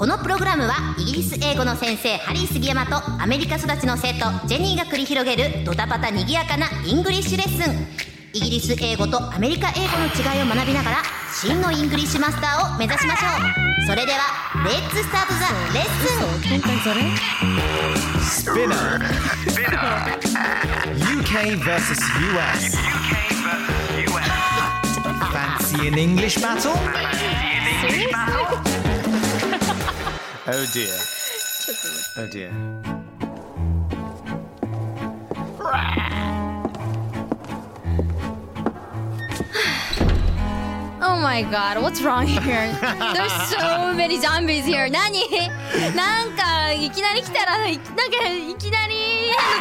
このプログラムはイギリス英語の先生ハリー杉山とアメリカ育ちの生徒ジェニーが繰り広げるドタバタにぎやかなイングリッシュレッスンイギリス英語とアメリカ英語の違いを学びながら真のイングリッシュマスターを目指しましょうそれでは let's start the lesson 今回それ Spinner. UK versus US. Fancy an English battle? Oh dear. Oh dear. Oh my god, what's wrong here? There's so many zombies here. 何なんかいきなり来たらいなんかいきなり変な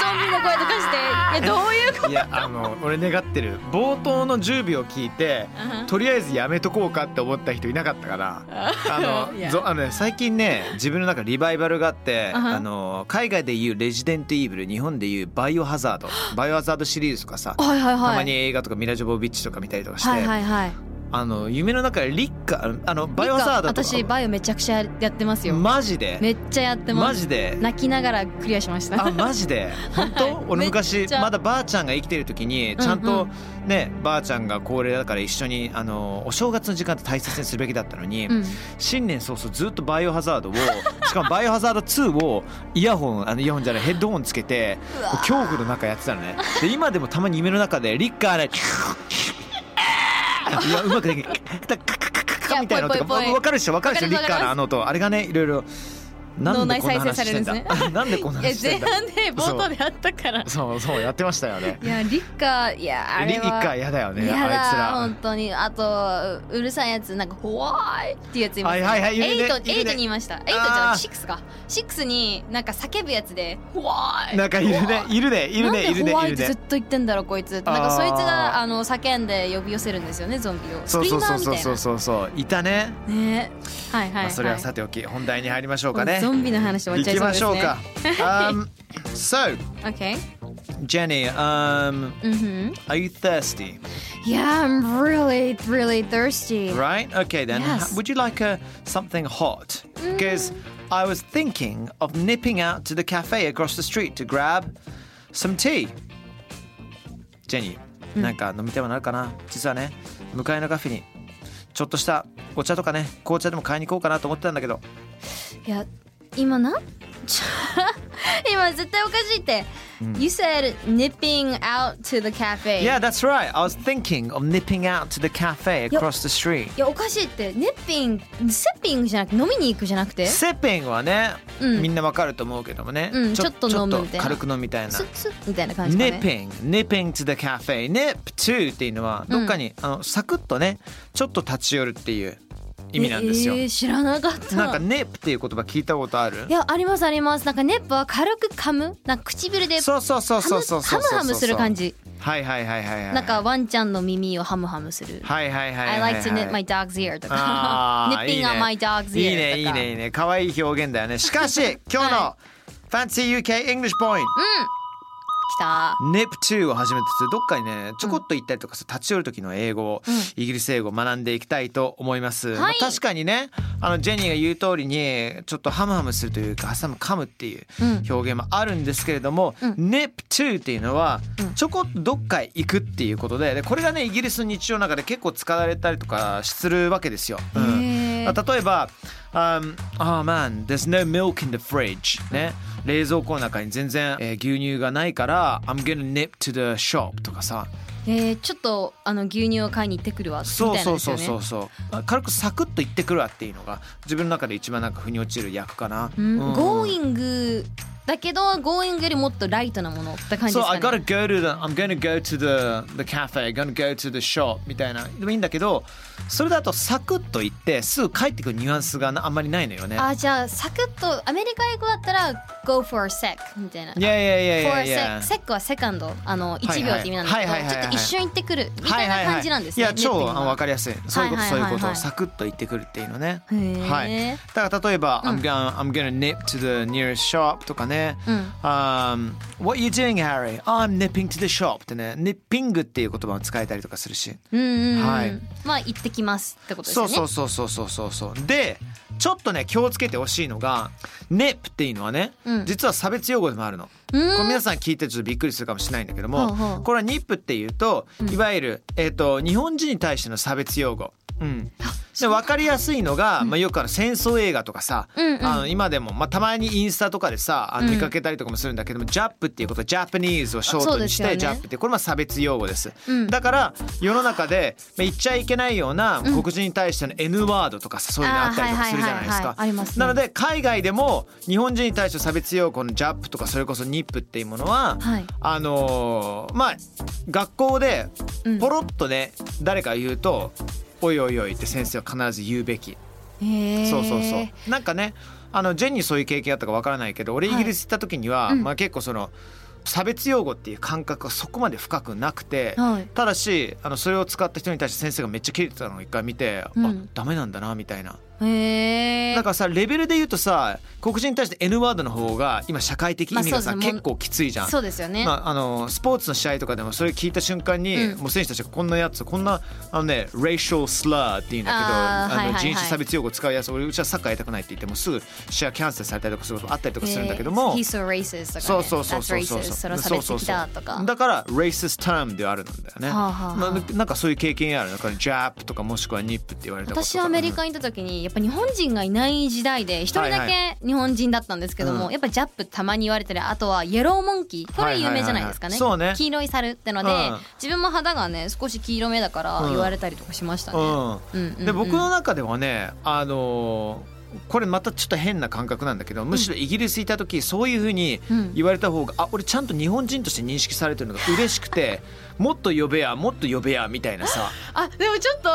ゾンビの声とかして。いやどういうこと？いやあの俺願ってる。冒頭の10秒聞いてうん。とりあえずやめとこうかって思った人いなかったからあの ぞあのね最近ね自分の中リバイバルがあってうん。あの海外でいうレジデントイーブル日本でいうバイオハザード。バイオハザードシリーズとかさはいはいはい。たまに映画とかミラ・ジョボビッチとか見たりとかして、はいはいはいあの夢の中でリッカあのバイオハザードとか。私バイオめちゃくちゃやってますよ。マジで？めっちゃやってます。マジで？泣きながらクリアしました。あマジで？本当？俺めっ昔まだばあちゃんが生きてる時にちゃんうん。とねばあちゃんが高齢だから一緒にあのお正月の時間って大切にするべきだったのに、うん。新年早々ずっとバイオハザードを しかもバイオハザード2をイヤホンあのイヤホンじゃないヘッドホンつけて恐怖の中やってたのね。で今でもたまに夢の中でリッカーでいやうまくできない。みたいなのとか。ぽいぽいぽい。わかるでしょわかるでしょリッカーのあの音あれがねいろいろ脳内再生されるん なんでこんなえ話してんだ？前半で冒頭であった。からそうそうやってましたよね。いやリッカーいやあリれは。リッカーやだよねやだあいつら。本当に。あとうるさいやつなんか「怖い」っていうやついます、はいはいはいエイトエイトにいました。エイトじゃシックスか。シックスになんか叫ぶやつで「怖い」なんかいるねい。るねいるねいるねなんで怖いってずっと言ってんだろうこいつ。なんかそいつがあの叫んで呼び寄せるんですよねゾンビを。そうそうそうそうそう。そういたね。ね。はいはい、それはさておき本題に入りましょうかね ゾンビの話終わっ行きちゃいそうですねましょうか um, So Okay Jenny um, mm-hmm. are you thirsty Yeah I'm really really thirsty right okay then Yes. would you like a, something hot because I was thinking of nipping out to the cafe across the street to grab some tea ジェニーなんか飲みたいものあるかな実はね向かいのカフェにちょっとしたお茶とかね紅茶でも買いに行こうかなと思ってたんだけどいや 今な？ち ょ今絶対おかしいって、You said nipping out to the cafe. Yeah that's right. I was thinking of nipping out to the cafe across the street. いやおかしいって。ネッピングセッピングじゃなくて飲みに行くじゃなくて？セッピングはね、うん。みんなわかると思うけどもね、うんちょっと飲むみたいな。軽く飲みたいな。スッスッみたいな感じかね。nipping nipping to the cafe nip to っていうのはどっかに、あのサクッとねちょっと立ち寄るっていう意味なんですよ、えー知らなかった。なんか nip っていう言葉聞いたことある？いやありますあります。なんかネップは軽く噛む。なんか唇でそうそうそうそうそうそうハムハムする感じ。はいはいはいはいはい。なんかワンちゃんの耳をハムハムする。はいはいはいはい I はい。Like to knit my dog's ear とか。nipping on my dog's ear とか。いいねいいねいいね。可愛い表現だよね。しかし 今日の Fancy UK English Point 来た。NIP2 を始めてどっかにねちょこっと行ったりとかさ立ち寄る時の英語を、イギリス英語を学んでいきたいと思います、まあ確かにねあのジェニーが言う通りにちょっとハムハムするというか挟む噛むっていう表現もあるんですけれども、NIP2 っていうのはちょこっとどっかへ行くっていうことででこれがねイギリスの日常の中で結構使われたりとかするわけですよ。うん。例えば「um, Oh man, there's no milk in the fridge」ね冷蔵庫の中に全然、えー牛乳がないから「I'm gonna nip to the shop」とかさ。えー、ちょっとあの牛乳を買いに行ってくるわみたそいうなそうそうそうそう軽くサクッと言ってくるわっていうのが自分の中で一番なんか腑に落ちる役かな。うんうん。Going だけど going よりもっとライトなものって感じで So すか I ね gotta go to the I'm gonna go to the the cafe gonna go to the shop みたいな。でもいいんだけどそれだとサクッと言ってすぐ帰ってくるニュアンスがなあんまりないのよね。あじゃあサクッとアメリカ英語だったら go for a sec みたいな。いやいやいやい for や a いや。Sec sec はセカンドあの1秒って意味なんですけどちょっと一瞬行ってくるみたいな感じなんですね。いや超あの分かりりやすい。そういうことそういうことサクッと言ってくるっていうのね。はい。だから例えば、I'm gonna I'm gonna nip to the nearest shop とかね、um, What you doing Harry? Oh, I'm nipping to the shop ってね。nipping っていう言葉を使えたりとかするし。はい。まあ行ってきますってことですよね。そうそうそうそうそうそうそう。でちょっとね気をつけてほしいのが nip っていうのはね、うん実は差別用語でもあるの。うん。これ皆さん聞いてちょっとびっくりするかもしれないんだけども、ほうほう。これはニップっていうといわゆる、えー、と日本人に対しての差別用語。うん、で分かりやすいのが、まあ、よくあの戦争映画とかさ、うんうん。あの今でも、まあ、たまにインスタとかでさあのうん。見かけたりとかもするんだけども、ジャップっていうことはジャパニーズをショートにして、ね。ジャップってこれは差別用語です、うん。だから世の中で、まあ、言っちゃいけないような黒人に対しての N ワードとかさそういうのあったりとかするじゃないですか。なので海外でも日本人に対して差別用語のジャップとかそれこそニップっていうものは、はい。あのーまあ学校でうん。ポロッとね、誰か言うと「おいおいおい」って先生は必ず言うべき。そうそうそう。なんかねあのジェンにそういう経験あったかわからないけど俺イギリス行った時には、うん。まあ、結構その差別用語っていう感覚がそこまで深くなくて、はい。ただしあのそれを使った人に対して先生がめっちゃ切れてたのを一回見て、うん。あダメなんだなみたいな。へえ。だからさレベルで言うとさ黒人に対して N ワードの方が今社会的意味がさ、まあね結構きついじゃん。そうですよね。まあ、あのスポーツの試合とかでもそれ聞いた瞬間に、うんもう選手たちがこんなやつこんなあのね racial slur っていうんだけどあのはいはいはい人種差別用語使うやつ俺うちはサッカーやりたくないって言ってもすぐ試合キャンセルされたりとかすることあったりとかするんだけども、えー He's so racist とかね。そうそうそうそうそうそれは差別的だとか。だから racist term ではあるんだよね、はあはあはあまあなんかそういう経験ある？だから jab とかもしくは nip って言われたこと私はアメリカに行った時にやっぱ日本人がいない時代で一人だはいけ日本人だったんですけども、うん。やっぱジャップたまに言われてるあとはイエローモンキーこれ有名じゃないですかね,、はいはいはいね。黄色い猿ってので、うん。自分も肌がね少し黄色めだからうん。言われたりとかしましたね、うん。うんうんうん。で僕の中ではねあのーこれまたちょっと変な感覚なんだけどむしろイギリスいた時そういうふうにうん。言われた方があ俺ちゃんと日本人として認識されてるのが嬉しくてもっと呼べやもっと呼べやみたいなさ。あでもちょっと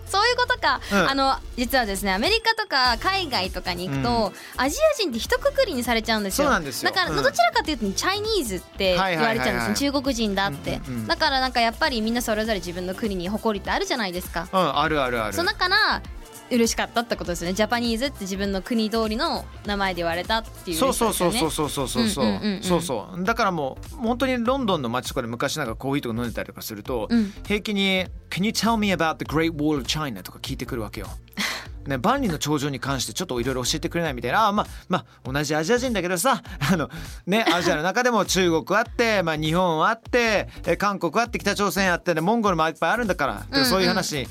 そういうことか、うん。あの実はですねアメリカとか海外とかに行くと、アジア人って一括りにされちゃうんですよ。そうなんですよ。だから、うん。どちらかというとチャイニーズって言われちゃうんです中国人だって、うんうんうん。だからなんかやっぱりみんなそれぞれ自分の国に誇りってあるじゃないですか、うんあるあるある。そうだから嬉しかったってことですよね。ジャパニーズって自分の国通りの名前で言われたっていうそうそうそうそううそうそうそう。そうそうそう。だからもう本当にロンドンの街とかで昔なんかコーヒーとか飲んでたりとかすると、うん。平気に「Can you tell me about the Great Wall of China?」とか聞いてくるわけよ。ね、万里の長城に関してちょっといろいろ教えてくれないみたいな。あまあまあ同じアジア人だけどさ あの、ね、アジアの中でも中国あって、まあ、日本あってえ韓国あって北朝鮮あって、ね、モンゴルもいっぱいあるんだから、うんうん。そういう話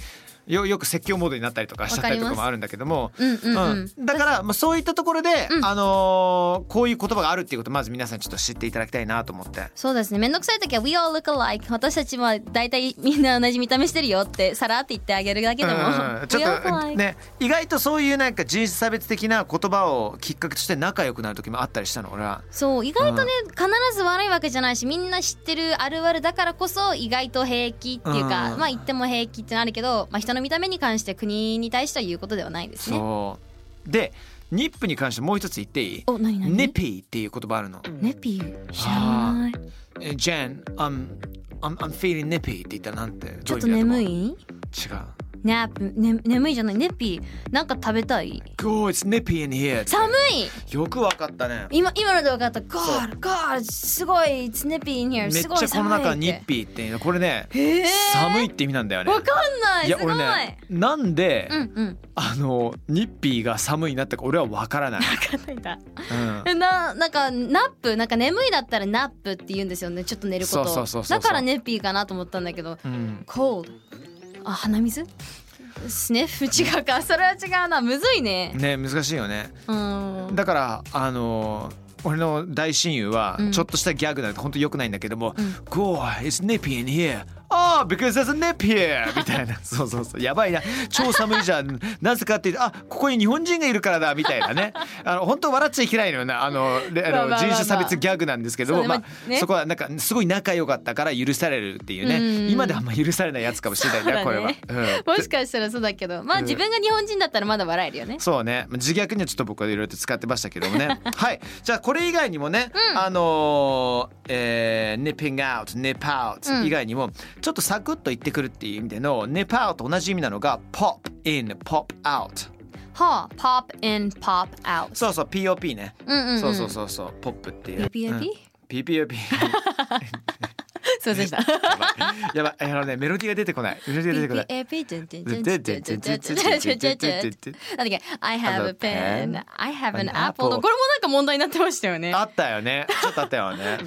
よよく説教モードになったりとかしちゃったりとかもあるんだけども、うんうんうん。うん。だから、まあ、そういったところで、うん。あのーこういう言葉があるっていうことをまず皆さんちょっと知っていただきたいなと思って。そうですね。めんどくさい時は We all look alike 私たちは大体みんな同じ見た目してるよってさらって言ってあげるだけでも、うん ちょ We all っとね意外とそういうなんか人種差別的な言葉をきっかけとして仲良くなる時もあったりしたの俺は。そう。意外とね、必ず悪いわけじゃないしみんな知ってるあるあるだからこそ意外と平気っていうか、うん。まあ言っても平気ってのあるけど、まあ、人の見た目に関して国に対しては言うことではないですね。そうでニップに関してもう一つ言っていい？お何何？ネピーっていう言葉あるの。ネピー？知らない。え Jen, I'm, I'm, I'm feeling nippy って言ったらなんて？ちょっと眠い？違う。ネップ、ね、眠いじゃない？ネピーなんか食べたい？Go, it's nippy in here. 寒い！よくわかったね。今今ので分かった。God God すごい It's nippy in here めっちゃこの中ニッピーっていうの。これね寒いって意味なんだよね。わかんない。いやすごい。俺ねなんで、うんうん。あの nippy が寒いなってか俺はわからない。分かんないんだ。うん。えななんか nap なんか眠いだったら nap って言うんですよね。ちょっと寝ること。そうそうそうそうだから nappy かなと思ったんだけど。うん、cold あ鼻水？ sniff 違うかそれは違うな。むずいね。ね難しいよね。うん。だからあの俺の大親友はうん。ちょっとしたギャグなんて本当良くないんだけども、うん God, it's nippy in here. Oh, because there's a nip here! みたいな。そうそうそう。やばいな。超寒いじゃん。なぜかっていうと、あ、ここに日本人がいるからだ、みたいなね。あの、本当笑っちゃいけないのよな。あの、であの人種差別ギャグなんですけども、まあそこはなんか、すごい仲良かったから許されるっていうね。今ではあんま許されないやつかもしれないね、これは。うんもしかしたらそうだけどまあ自分が日本人だったらまだ笑えるよねそうね自虐にはちょっと僕はいろいろと使ってましたけどもね はいじゃあこれ以外にもね、あのーえー、nipping out nip out 以外にも、ちょっとサクッと言ってくるっていう意味での nip out と同じ意味なのが pop in pop out. はあ pop in pop out. そうそう POP ね、うんうんうん。そうそうそうそうポップっていう。PPOP？うん。PPOP すいませんでした。やばいあのねメロディーが出てこない。メロディーが出てこない。PPAP なんだっけ I have a pen I have an apple のこれもなんか問題になってましたよねあったよねちょっとあったよね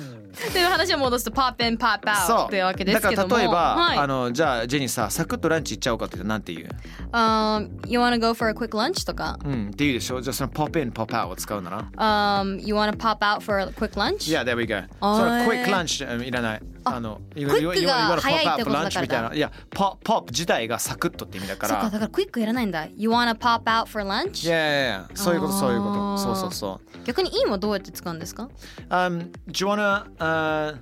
という話を戻すと pop in pop out そうってわけですだけどもから例えば、はいあのじゃあジェニーさサクッとランチ行っちゃおうかって言うとなんて言う um, You wanna go for a quick lunch とかうんって言うでしょじゃあその pop in pop out を使うなら um, You wanna pop out for a quick lunch Yeah, there we go. あーその quick lunch うんいらない。 あの、ククイックが早いってことだからいや、ポポップ自体がサクッとって意味だか。そっからだからクイックいらないんだ You wanna pop out for lunch? いやいやいや、そういうことそういうこと。そうそうそう。逆に in はどうやって使うんですか？Um, do you wanna uh,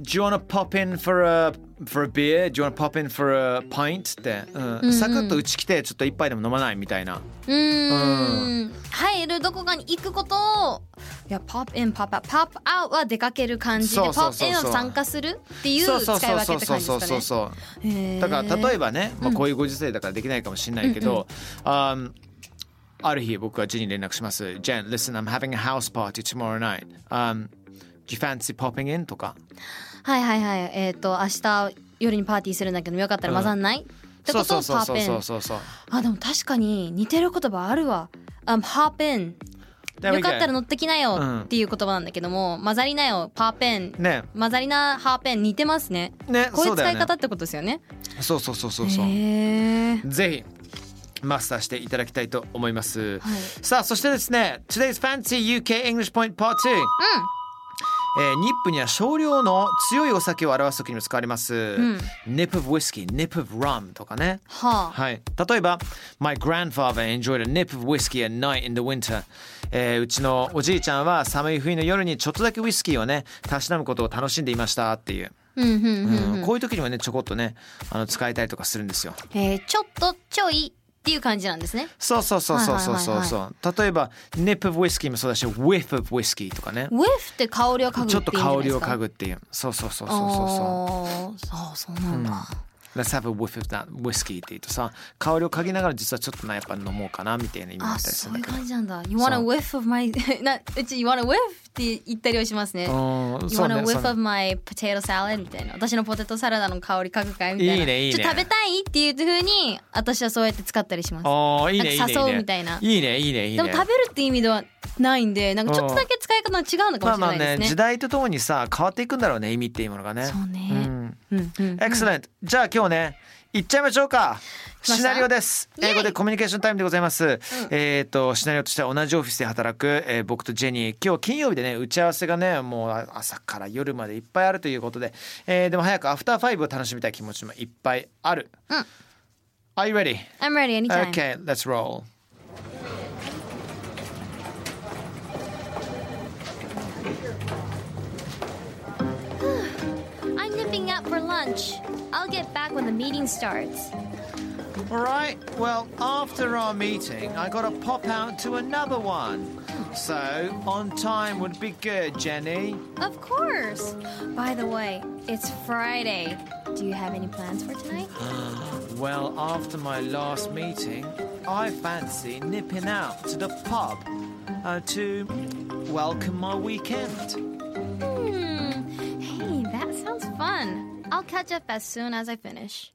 do you wanna pop in for a for a beer? Do you wanna pop in for a pint? って、うんサクッとうち来てちょっと一杯でも飲まないみたいな。うーん入るどこかに行くことをいや pop in pop out pop out は出かける感じでそうそうそう pop in そうは参加するっていうそうそう使いそうそう分けって感じそうですかそうねそう。だから例えばばね、まあ、こういうご時世だからできないかもしれないけど、um, ある日僕はジェに連絡します。Jen, listen, I'm having a house party tomorrow night.、Um, do you fancy popping in? とか。はいはいはい。えっ、と明日夜にパーティーするんだけどよかったら混ざんない、ってそうことをそうそう。pop そう in そうそう。あでも確かに似てる言葉あるわ、um, hop in よかったら乗ってきなよっていう言葉なんだけども、混ざりなよ。pop in ね。混ざりな hop in 似てますね。ねこういう使い方ってことですよね。そうそうそうそうそう。へえぜひマスターしていただきたいと思います。はい。さあそしてですね Today's Fancy UK English Point Part 2、えーニップには少量の強いお酒を表す時にも使われます、Nip of whiskey, Nip of rum とかね。はあ。はい、例えば My grandfather enjoyed a nip of whiskey at night in the winter、えーうちのおじいちゃんは寒い冬の夜にちょっとだけウイスキーをねたしなむことを楽しんでいましたっていう、うんうんうんうんこういう時にもねちょこっとねあの使えたりとかするんですよ。えーちょっとちょいっていう感じなんですね。そうそうそうそうそうそうそう、例えば nip of whiskey もそうだし whiff of whiskey とかね。whiff って香りを嗅ぐちょっと香りを嗅ぐっていう。そうそうそうそうそうそう。そうそうなんだ。うん Let's have a whiff of that whiskey って言うとさ香りを嗅ぎながら実はちょっとなやっぱ飲もうかなみたいな意味だあったりすそういうるんだけど。感じなんだ。You wanna そう whiff of my なうち You wanna whiff って言ったりはしますね。うん You そうね wanna そう whiff ね。of my potato salad みたいな。私のポテトサラダの香り嗅ぐかいみたいな。いいねいいね。食べたいっていう風に私はそうやって使ったりします。ああいいねいいね誘うみたいな。いいねいいねいいね。でも食べるって意味ではないんでなんかちょっとだけ使い方が違うのかまあまあもしれないですね,、ね時代とともにさ変わっていくんだろうね意味っていうものがね。そうね。んうんうんうん Excellent じゃあ今日ね行っちゃいましょうか。シナリオです。英語でコミュニケーションタイムでございます、えっ、とシナリオとしては同じオフィスで働く、えー僕とジェニー。今日金曜日でね打ち合わせがねもう朝から夜までいっぱいあるということで、えーでも早くアフターファイブを楽しみたい気持ちもいっぱいある、うん。Are you ready? I'm ready anytime. Okay, let's roll. Lunch I'll get back when the meeting starts All right. Well, after our meeting, I got to pop out to another one. So, on time would be good, Jenny. Of course. By the way, it's Friday. Do you have any plans for tonight? Well, after my last meeting, I fancy nipping out to the pub uh, to welcome my weekend. I'll catch up as soon as I finish.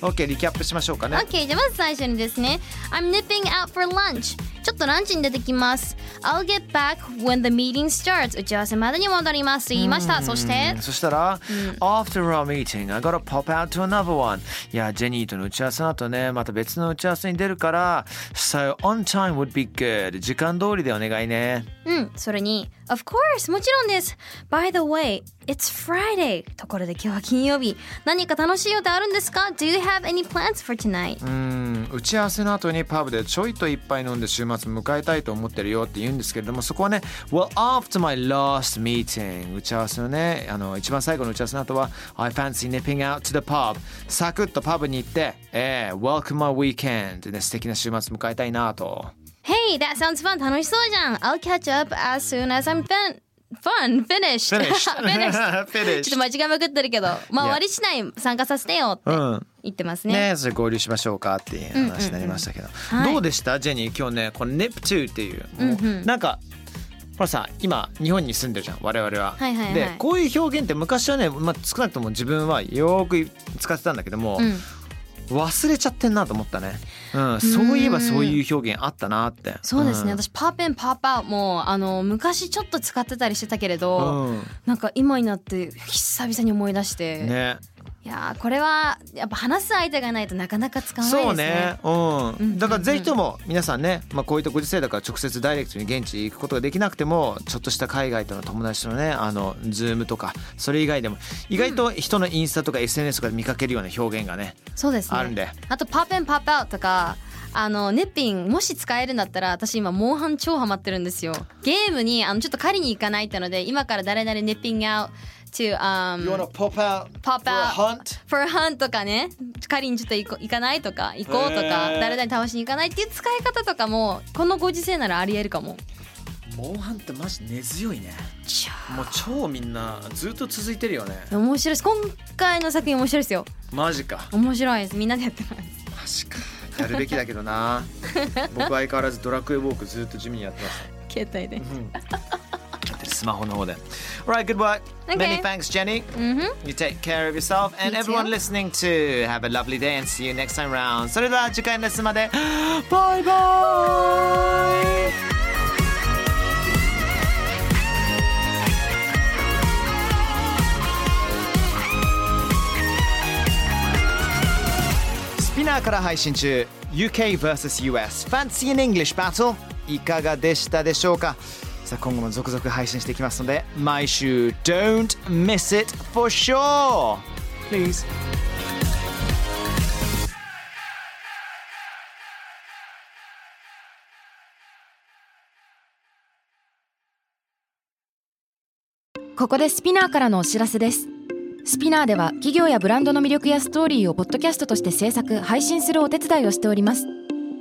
OK、リキャップしましょうかね。OK じゃあまず最初にですね I'm nipping out for lunch ちょっとランチに出てきます I'll get back when the meeting starts 打ち合わせまでに戻りますと言いましたそしてそしたら、After our meeting, I gotta pop out to another one. いや、ジェニーとの打ち合わせの後ね、また別の打ち合わせに出るから、So, on time would be good. 時間通りでお願いね。うんそれに Of course もちろんです By the way It's Friday ところで今日は金曜日何か楽しい予定あるんですか Do you have any plans for tonight? うん打ち合わせの後にパブでちょいと一杯飲んで週末迎えたいと思ってるよって言うんですけれどもそこはね Well after my last meeting 打ち合わせのねあの一番最後の打ち合わせの後は I fancy nipping out to the pub サクッとパブに行ってえー、Welcome my weekend で、ね、素敵な週末迎えたいなと Hey, that sounds fun 楽しそうじゃん I'll catch up as soon as I'm done fun finished. Finished. finished. Finished. ちょっと間違いまくってるけどまあ終わりしない参加させてよってうん言ってますね、ねそれ合流しましょうかっていう話になりましたけど、はい。どうでした？ジェニー今日ねこの NIP2 っていう、うんうん。なんかほらさ今日本に住んでるじゃん我々は。はいはいはい。でこういう表現って昔はね、まあ、少なくとも自分はよーく使ってたんだけども、うん忘れちゃってんなと思ったね、うん、そういえばそういう表現あったなって。そうですね、ん。私パーペンパーパーもあの昔ちょっと使ってたりしてたけれど、うん。なんか今になって久々に思い出して、ね、いやーこれはやっぱ話す相手がないとなかなか使わないですね。ね、うん。うんうんだからぜひとも皆さんね、まあ、こういったご時世だから直接ダイレクトに現地行くことができなくてもちょっとした海外との友達のねあのズームとかそれ以外でも意外と人のインスタとか SNS とかで見かけるような表現がねそうですね。あるんで。あとパーペンパーパーとかあのネッピンもし使えるんだったら私今モンハン超ハマってるんですよ。ゲームにあのちょっと狩りに行かないってので今から誰々ネッピング out to um pop out pop out hunt? for a hunt とかね。狩りにちょっと行こ行かないとか。行こうとか。へー誰々倒しに行かないっていう使い方とかもこのご時世ならありえるかも。モンハンってマジ根強いね。もう超みんなずっと続いてるよね。面白いです。今回の作品面白いですよ。マジか。面白いです。みんなでやってます。マジかやるべきだけどな。僕相変わらずドラクエウォークずっと地味にやってます。携帯で。やってるスマホの方で Alright good work Okay. Many thanks Jenny うんふん You take care of yourself and You too. everyone listening too. Have a lovely day and see you next time round. それでは次回のレッスンまで。バイバイスピナーから配信中 UK vs.US Fancy in English Battle いかがでしたでしょうか さあ今後も続々配信していきますので毎週 Don't miss it for sure! Please. ここでスピナーからのお知らせです。スピナーでは企業やブランドの魅力やストーリーをポッドキャストとして制作配信するお手伝いをしております。